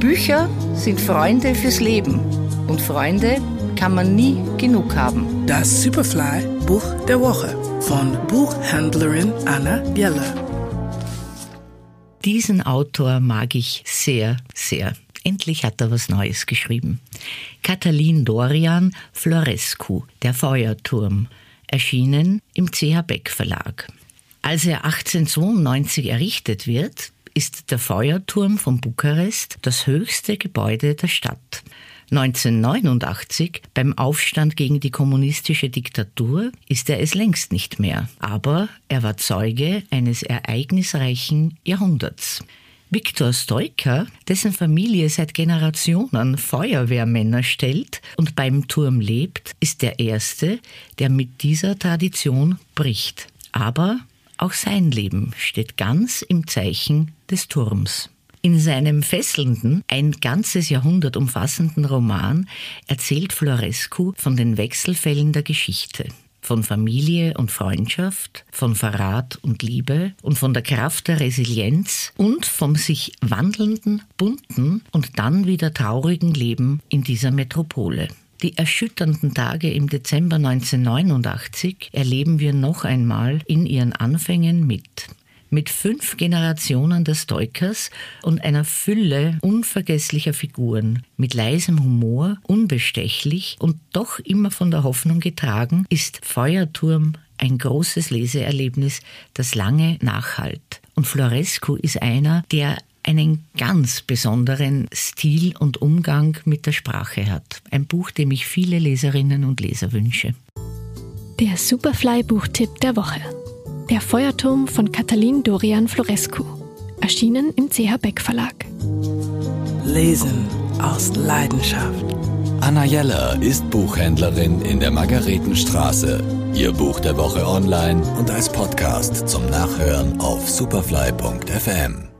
Bücher sind Freunde fürs Leben und Freunde kann man nie genug haben. Das Superfly Buch der Woche von Buchhändlerin Anna Jeller. Diesen Autor mag ich sehr, sehr. Endlich hat er was Neues geschrieben. Katalin Dorian Florescu, Der Feuerturm, erschienen im CH Beck Verlag. Als er 1892 errichtet wird, ist der Feuerturm von Bukarest das höchste Gebäude der Stadt. 1989, beim Aufstand gegen die kommunistische Diktatur, ist er es längst nicht mehr. Aber er war Zeuge eines ereignisreichen Jahrhunderts. Viktor Stoiker, dessen Familie seit Generationen Feuerwehrmänner stellt und beim Turm lebt, ist der Erste, der mit dieser Tradition bricht. Aber auch sein Leben steht ganz im Zeichen des Turms. In seinem fesselnden, ein ganzes Jahrhundert umfassenden Roman erzählt Florescu von den Wechselfällen der Geschichte von Familie und Freundschaft, von Verrat und Liebe und von der Kraft der Resilienz und vom sich wandelnden, bunten und dann wieder traurigen Leben in dieser Metropole. Die erschütternden Tage im Dezember 1989 erleben wir noch einmal in ihren Anfängen mit mit fünf Generationen der Stoikers und einer Fülle unvergesslicher Figuren. Mit leisem Humor, unbestechlich und doch immer von der Hoffnung getragen, ist Feuerturm ein großes Leseerlebnis, das lange nachhalt. Und Florescu ist einer, der einen ganz besonderen Stil und Umgang mit der Sprache hat. Ein Buch, dem ich viele Leserinnen und Leser wünsche. Der Superfly-Buchtipp der Woche. Der Feuerturm von Katalin Dorian Florescu. Erschienen im CH Beck Verlag. Lesen aus Leidenschaft. Anna Jeller ist Buchhändlerin in der Margaretenstraße. Ihr Buch der Woche online und als Podcast zum Nachhören auf superfly.fm.